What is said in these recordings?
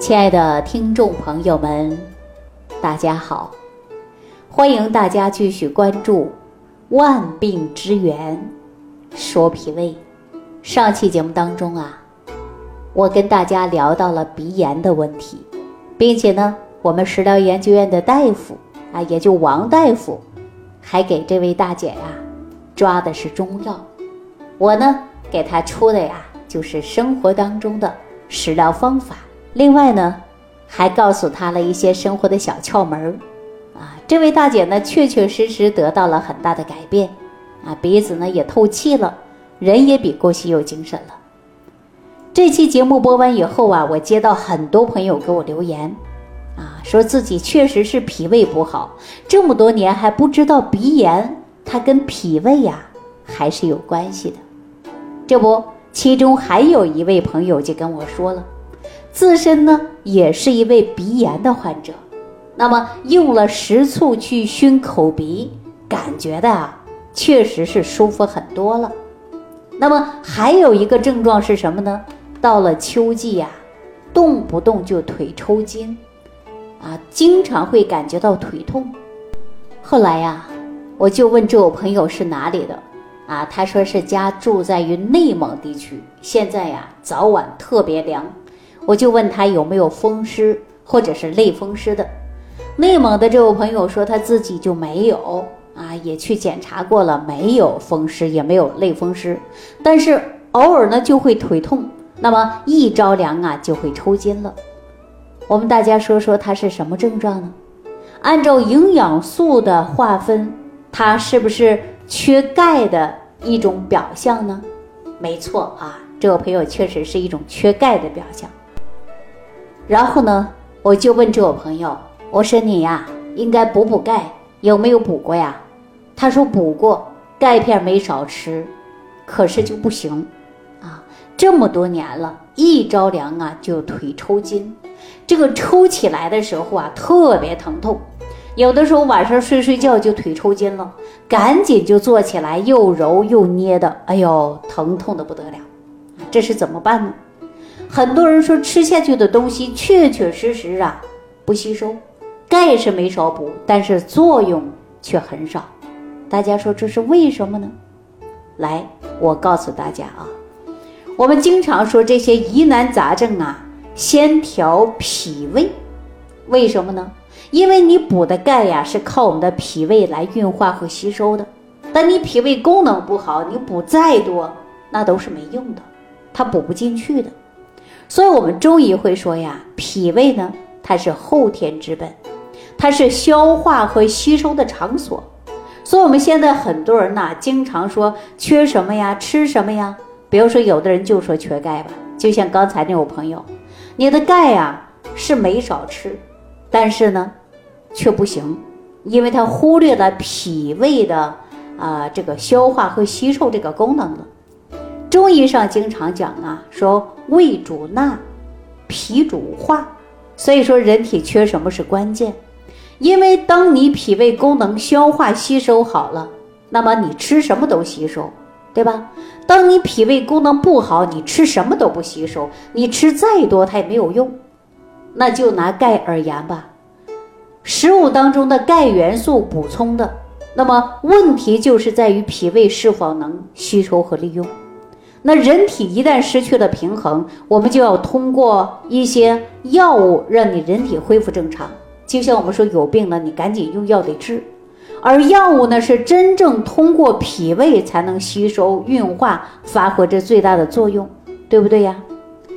亲爱的听众朋友们，大家好！欢迎大家继续关注《万病之源说脾胃》。上期节目当中啊，我跟大家聊到了鼻炎的问题，并且呢，我们食疗研究院的大夫啊，也就王大夫，还给这位大姐呀抓的是中药。我呢给她出的呀，就是生活当中的食疗方法。另外呢，还告诉他了一些生活的小窍门儿，啊，这位大姐呢，确确实实得到了很大的改变，啊，鼻子呢也透气了，人也比过去有精神了。这期节目播完以后啊，我接到很多朋友给我留言，啊，说自己确实是脾胃不好，这么多年还不知道鼻炎它跟脾胃呀还是有关系的。这不，其中还有一位朋友就跟我说了。自身呢也是一位鼻炎的患者，那么用了食醋去熏口鼻，感觉的啊确实是舒服很多了。那么还有一个症状是什么呢？到了秋季呀，动不动就腿抽筋，啊，经常会感觉到腿痛。后来呀，我就问这位朋友是哪里的，啊，他说是家住在于内蒙地区，现在呀早晚特别凉。我就问他有没有风湿或者是类风湿的，内蒙的这位朋友说他自己就没有啊，也去检查过了，没有风湿，也没有类风湿，但是偶尔呢就会腿痛，那么一着凉啊就会抽筋了。我们大家说说他是什么症状呢？按照营养素的划分，他是不是缺钙的一种表象呢？没错啊，这位朋友确实是一种缺钙的表象。然后呢，我就问这位朋友，我说你呀，应该补补钙，有没有补过呀？他说补过，钙片没少吃，可是就不行，啊，这么多年了，一着凉啊就腿抽筋，这个抽起来的时候啊特别疼痛，有的时候晚上睡睡觉就腿抽筋了，赶紧就坐起来又揉又捏的，哎呦，疼痛的不得了，这是怎么办呢？很多人说吃下去的东西确确实实啊不吸收，钙是没少补，但是作用却很少。大家说这是为什么呢？来，我告诉大家啊，我们经常说这些疑难杂症啊，先调脾胃，为什么呢？因为你补的钙呀是靠我们的脾胃来运化和吸收的，但你脾胃功能不好，你补再多那都是没用的，它补不进去的。所以，我们中医会说呀，脾胃呢，它是后天之本，它是消化和吸收的场所。所以，我们现在很多人呐，经常说缺什么呀，吃什么呀？比如说，有的人就说缺钙吧，就像刚才那位朋友，你的钙呀是没少吃，但是呢，却不行，因为他忽略了脾胃的啊这个消化和吸收这个功能了。中医上经常讲啊，说胃主纳，脾主化，所以说人体缺什么是关键，因为当你脾胃功能消化吸收好了，那么你吃什么都吸收，对吧？当你脾胃功能不好，你吃什么都不吸收，你吃再多它也没有用。那就拿钙而言吧，食物当中的钙元素补充的，那么问题就是在于脾胃是否能吸收和利用。那人体一旦失去了平衡，我们就要通过一些药物让你人体恢复正常。就像我们说有病了，你赶紧用药得治。而药物呢，是真正通过脾胃才能吸收运化，发挥着最大的作用，对不对呀？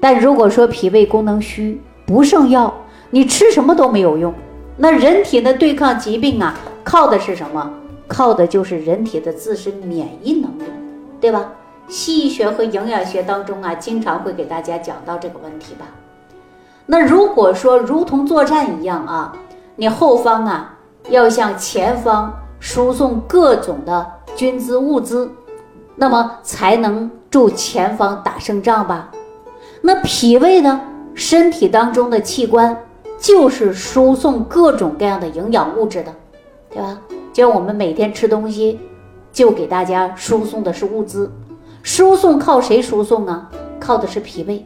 但如果说脾胃功能虚，不胜药，你吃什么都没有用。那人体的对抗疾病啊，靠的是什么？靠的就是人体的自身免疫能力，对吧？西医学和营养学当中啊，经常会给大家讲到这个问题吧。那如果说如同作战一样啊，你后方啊要向前方输送各种的军资物资，那么才能助前方打胜仗吧。那脾胃呢，身体当中的器官就是输送各种各样的营养物质的，对吧？就像我们每天吃东西，就给大家输送的是物资。输送靠谁输送啊？靠的是脾胃，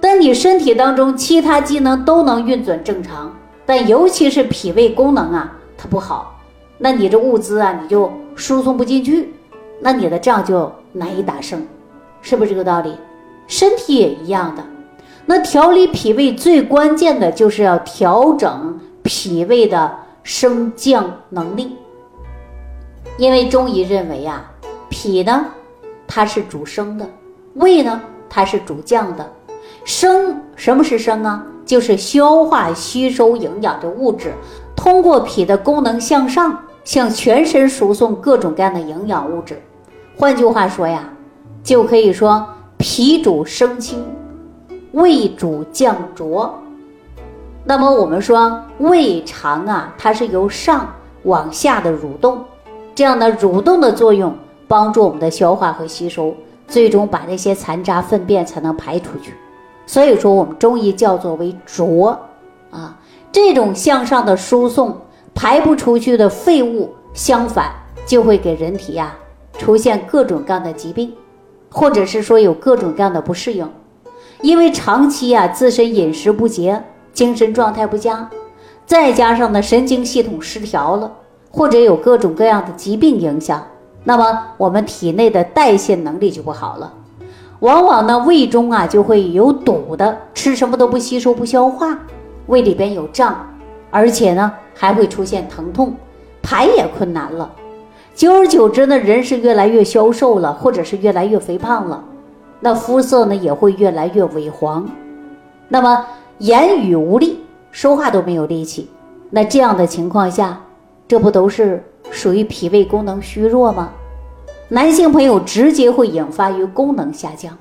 但你身体当中其他机能都能运转正常，但尤其是脾胃功能啊，它不好，那你这物资啊，你就输送不进去，那你的仗就难以打胜，是不是这个道理？身体也一样的。那调理脾胃最关键的就是要调整脾胃的升降能力，因为中医认为啊，脾呢它是主升的，胃呢它是主降的。升什么是升啊？就是消化吸收营养的物质，通过脾的功能向上，向全身输送各种各样的营养物质。换句话说呀，就可以说脾主升清。胃主降浊，那么我们说胃肠啊，它是由上往下的蠕动，这样的蠕动的作用帮助我们的消化和吸收，最终把这些残渣粪便才能排出去。所以说我们中医叫做为浊啊，这种向上的输送排不出去的废物，相反就会给人体呀出现各种各样的疾病，或者是说有各种各样的不适应。因为长期啊自身饮食不节，精神状态不佳，再加上呢神经系统失调了，或者有各种各样的疾病影响，那么我们体内的代谢能力就不好了，往往呢胃中啊就会有堵的，吃什么都不吸收不消化，胃里边有胀，而且呢还会出现疼痛，排也困难了，久而久之呢人是越来越消瘦了，或者是越来越肥胖了。那肤色呢也会越来越萎黄，那么言语无力，说话都没有力气。那这样的情况下，这不都是属于脾胃功能虚弱吗？男性朋友直接会引发于功能下降，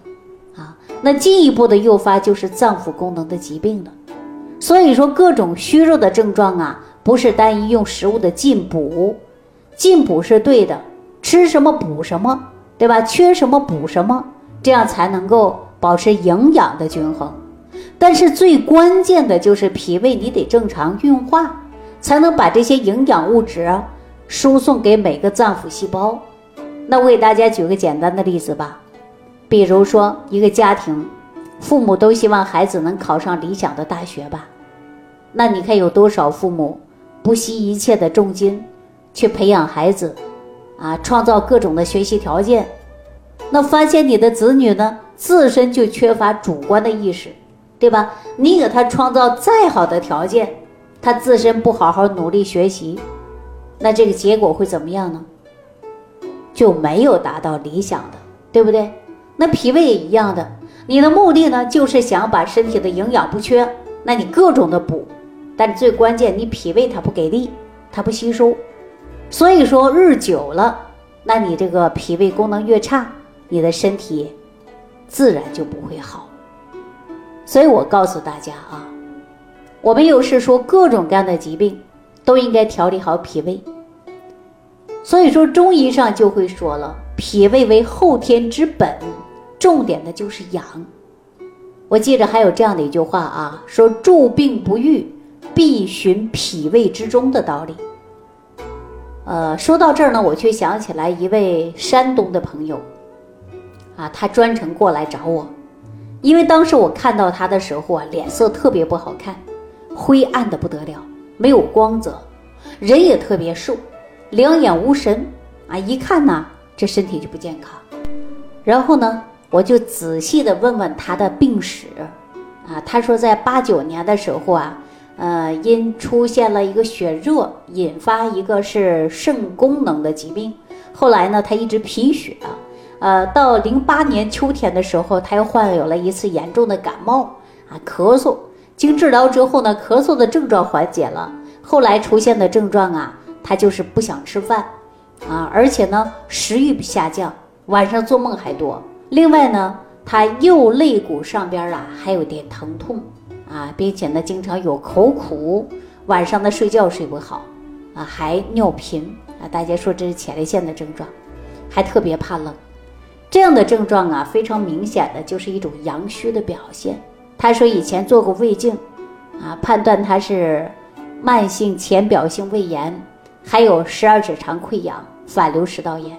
啊，那进一步的诱发就是脏腑功能的疾病了。所以说，各种虚弱的症状啊，不是单一用食物的进补，进补是对的，吃什么补什么，对吧？缺什么补什么。这样才能够保持营养的均衡，但是最关键的就是脾胃你得正常运化，才能把这些营养物质输送给每个脏腑细胞。那我给大家举个简单的例子吧，比如说一个家庭，父母都希望孩子能考上理想的大学吧，那你看有多少父母不惜一切的重金去培养孩子，啊，创造各种的学习条件。那发现你的子女呢，自身就缺乏主观的意识，对吧？你给他创造再好的条件，他自身不好好努力学习，那这个结果会怎么样呢？就没有达到理想的，对不对？那脾胃也一样的，你的目的呢，就是想把身体的营养不缺，那你各种的补，但最关键，你脾胃它不给力，它不吸收，所以说日久了，那你这个脾胃功能越差。你的身体自然就不会好，所以我告诉大家啊，我们又是说各种各样的疾病都应该调理好脾胃。所以说中医上就会说了，脾胃为后天之本，重点的就是养。我记着还有这样的一句话啊，说助病不愈，必寻脾胃之中的道理。呃，说到这儿呢，我却想起来一位山东的朋友。啊，他专程过来找我，因为当时我看到他的时候啊，脸色特别不好看，灰暗的不得了，没有光泽，人也特别瘦，两眼无神啊，一看呢，这身体就不健康。然后呢，我就仔细的问问他的病史，啊，他说在八九年的时候啊，呃，因出现了一个血热，引发一个是肾功能的疾病，后来呢，他一直贫血。呃，到零八年秋天的时候，他又患有了一次严重的感冒啊，咳嗽。经治疗之后呢，咳嗽的症状缓解了。后来出现的症状啊，他就是不想吃饭啊，而且呢，食欲下降，晚上做梦还多。另外呢，他右肋骨上边啊还有点疼痛啊，并且呢，经常有口苦，晚上呢睡觉睡不好啊，还尿频啊。大家说这是前列腺的症状，还特别怕冷。这样的症状啊，非常明显的就是一种阳虚的表现。他说以前做过胃镜，啊，判断他是慢性浅表性胃炎，还有十二指肠溃疡、反流食道炎。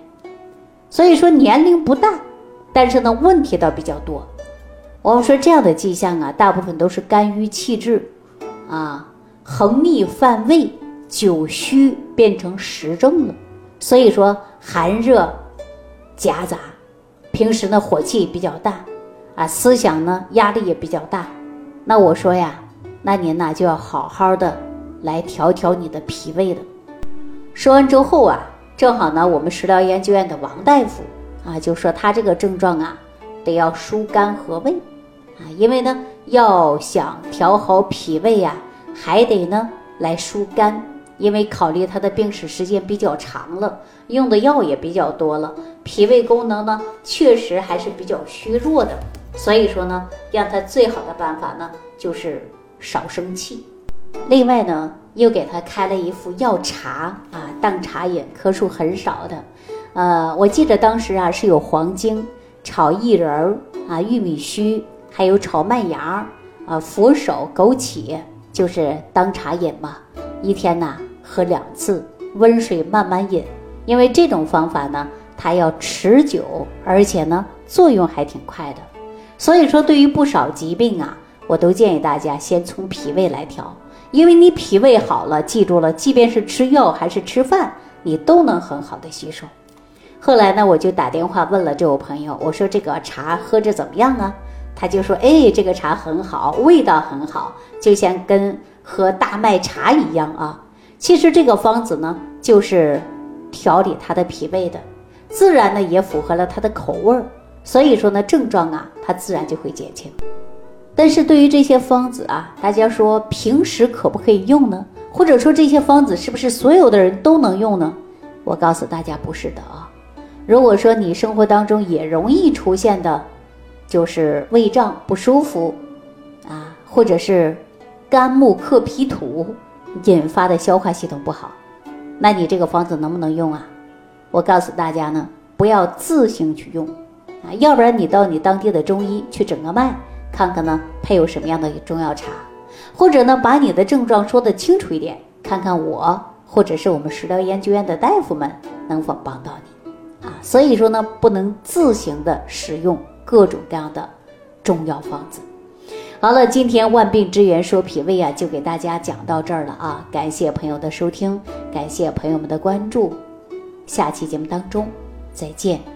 所以说年龄不大，但是呢问题倒比较多。我们说这样的迹象啊，大部分都是肝郁气滞，啊，横逆犯胃，久虚变成实症了。所以说寒热夹杂，平时呢火气比较大，啊，思想呢压力也比较大。那我说呀，那您呢就要好好的来调调你的脾胃了。说完之后啊，正好呢，我们食疗研究院的王大夫啊就说他这个症状啊，得要疏肝和胃。啊，因为呢，要想调好脾胃呀，还得呢来疏肝，因为考虑他的病史时间比较长了，用的药也比较多了，脾胃功能呢确实还是比较虚弱的，所以说呢，让他最好的办法呢就是少生气。另外呢，又给他开了一副药茶啊，当茶饮，颗数很少的。呃，我记得当时啊是有黄精炒薏仁儿啊，玉米须。还有炒麦芽啊，佛手、枸杞，就是当茶饮嘛。一天呢喝两次，温水慢慢饮。因为这种方法呢，它要持久，而且呢作用还挺快的。所以说，对于不少疾病啊，我都建议大家先从脾胃来调。因为你脾胃好了，记住了，即便是吃药还是吃饭，你都能很好的吸收。后来呢，我就打电话问了这位朋友，我说这个茶喝着怎么样啊？他就说：“哎，这个茶很好，味道很好，就像跟喝大麦茶一样啊。其实这个方子呢，就是调理他的脾胃的，自然呢也符合了他的口味儿。所以说呢，症状啊，它自然就会减轻。但是对于这些方子啊，大家说平时可不可以用呢？或者说这些方子是不是所有的人都能用呢？我告诉大家，不是的啊。如果说你生活当中也容易出现的。”就是胃胀不舒服，啊，或者是肝木克脾土引发的消化系统不好，那你这个方子能不能用啊？我告诉大家呢，不要自行去用，要不然你到你当地的中医去诊个脉，看看呢配有什么样的中药茶，或者呢把你的症状说的清楚一点，看看我或者是我们食疗研究院的大夫们能否帮到你，啊，所以说呢不能自行的使用。各种各样的中药方子。好了，今天万病之源说脾胃啊，就给大家讲到这儿了啊！感谢朋友的收听，感谢朋友们的关注，下期节目当中再见。